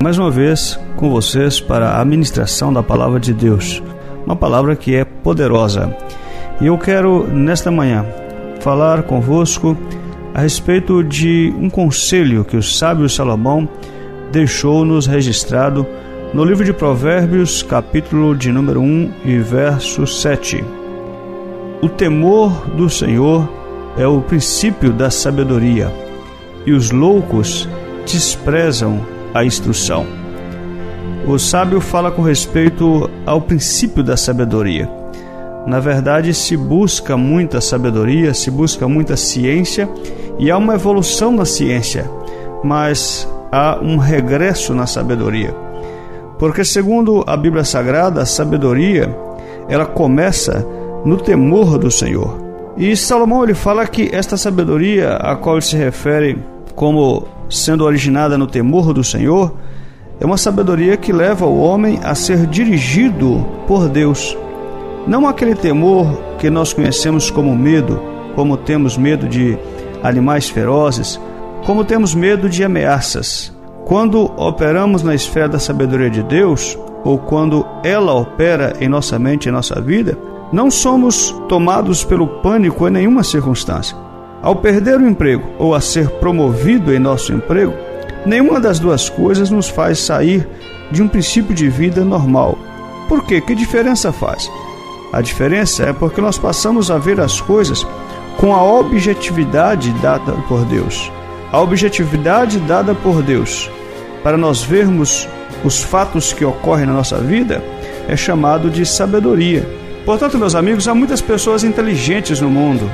mais uma vez com vocês para a ministração da palavra de Deus, uma palavra que é poderosa. E eu quero nesta manhã falar convosco a respeito de um conselho que o sábio Salomão deixou-nos registrado no livro de Provérbios, capítulo de número 1 e verso 7. O temor do Senhor é o princípio da sabedoria, e os loucos desprezam a instrução. O sábio fala com respeito ao princípio da sabedoria. Na verdade, se busca muita sabedoria, se busca muita ciência e há uma evolução na ciência, mas há um regresso na sabedoria. Porque segundo a Bíblia Sagrada, a sabedoria, ela começa no temor do Senhor. E Salomão ele fala que esta sabedoria a qual ele se refere como sendo originada no temor do Senhor, é uma sabedoria que leva o homem a ser dirigido por Deus. Não aquele temor que nós conhecemos como medo, como temos medo de animais ferozes, como temos medo de ameaças. Quando operamos na esfera da sabedoria de Deus, ou quando ela opera em nossa mente e nossa vida, não somos tomados pelo pânico em nenhuma circunstância. Ao perder o emprego ou a ser promovido em nosso emprego, nenhuma das duas coisas nos faz sair de um princípio de vida normal. Por quê? Que diferença faz? A diferença é porque nós passamos a ver as coisas com a objetividade dada por Deus. A objetividade dada por Deus para nós vermos os fatos que ocorrem na nossa vida é chamado de sabedoria. Portanto, meus amigos, há muitas pessoas inteligentes no mundo,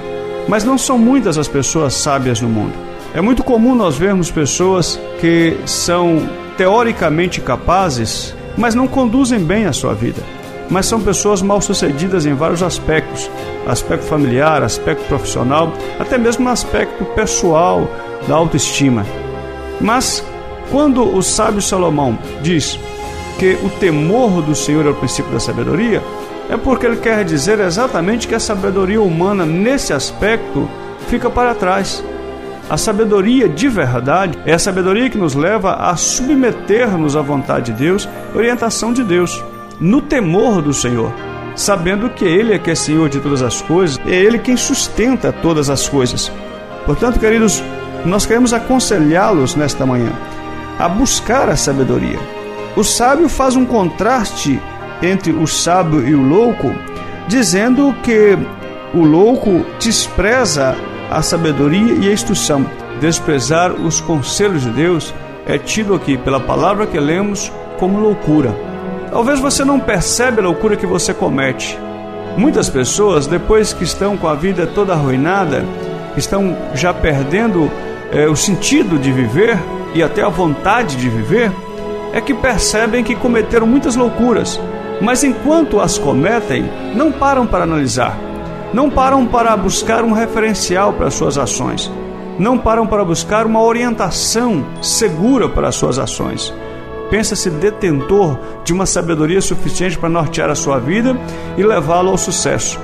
mas não são muitas as pessoas sábias no mundo. É muito comum nós vermos pessoas que são teoricamente capazes, mas não conduzem bem a sua vida. Mas são pessoas mal sucedidas em vários aspectos: aspecto familiar, aspecto profissional, até mesmo no aspecto pessoal da autoestima. Mas quando o sábio Salomão diz que o temor do Senhor é o princípio da sabedoria, é porque ele quer dizer exatamente que a sabedoria humana, nesse aspecto, fica para trás. A sabedoria de verdade é a sabedoria que nos leva a submeter-nos à vontade de Deus, orientação de Deus, no temor do Senhor, sabendo que Ele é que é Senhor de todas as coisas, é Ele quem sustenta todas as coisas. Portanto, queridos, nós queremos aconselhá-los nesta manhã a buscar a sabedoria. O sábio faz um contraste entre o sábio e o louco, dizendo que o louco despreza a sabedoria e a instrução. Desprezar os conselhos de Deus é tido aqui pela palavra que lemos como loucura. Talvez você não perceba a loucura que você comete. Muitas pessoas, depois que estão com a vida toda arruinada, estão já perdendo é, o sentido de viver e até a vontade de viver, é que percebem que cometeram muitas loucuras mas enquanto as cometem, não param para analisar, não param para buscar um referencial para suas ações, não param para buscar uma orientação segura para as suas ações. Pensa-se detentor de uma sabedoria suficiente para nortear a sua vida e levá-lo ao sucesso.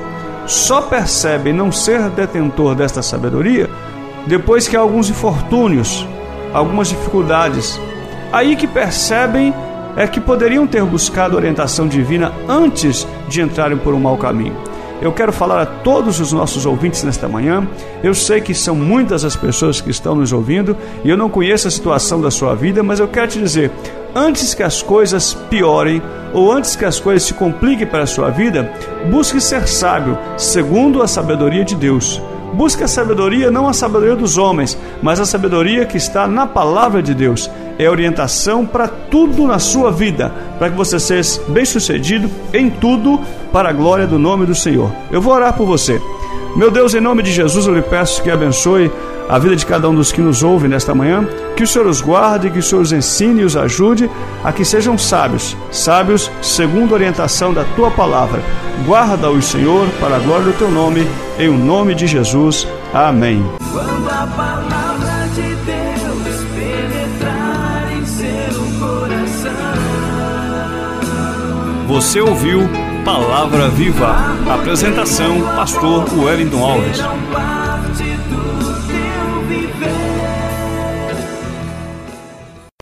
Só percebem não ser detentor desta sabedoria depois que alguns infortúnios, algumas dificuldades. Aí que percebem é que poderiam ter buscado orientação divina antes de entrarem por um mau caminho. Eu quero falar a todos os nossos ouvintes nesta manhã. Eu sei que são muitas as pessoas que estão nos ouvindo e eu não conheço a situação da sua vida, mas eu quero te dizer: antes que as coisas piorem ou antes que as coisas se compliquem para a sua vida, busque ser sábio, segundo a sabedoria de Deus. Busque a sabedoria, não a sabedoria dos homens, mas a sabedoria que está na palavra de Deus. É orientação para tudo na sua vida, para que você seja bem-sucedido em tudo, para a glória do nome do Senhor. Eu vou orar por você. Meu Deus, em nome de Jesus, eu lhe peço que abençoe a vida de cada um dos que nos ouve nesta manhã, que o Senhor os guarde, que o Senhor os ensine e os ajude a que sejam sábios, sábios segundo a orientação da tua palavra. Guarda-os, Senhor, para a glória do teu nome, em o nome de Jesus. Amém. Quando a palavra de Deus penetrar em seu coração. Você ouviu Palavra Viva. Apresentação: Pastor Wellington Alves.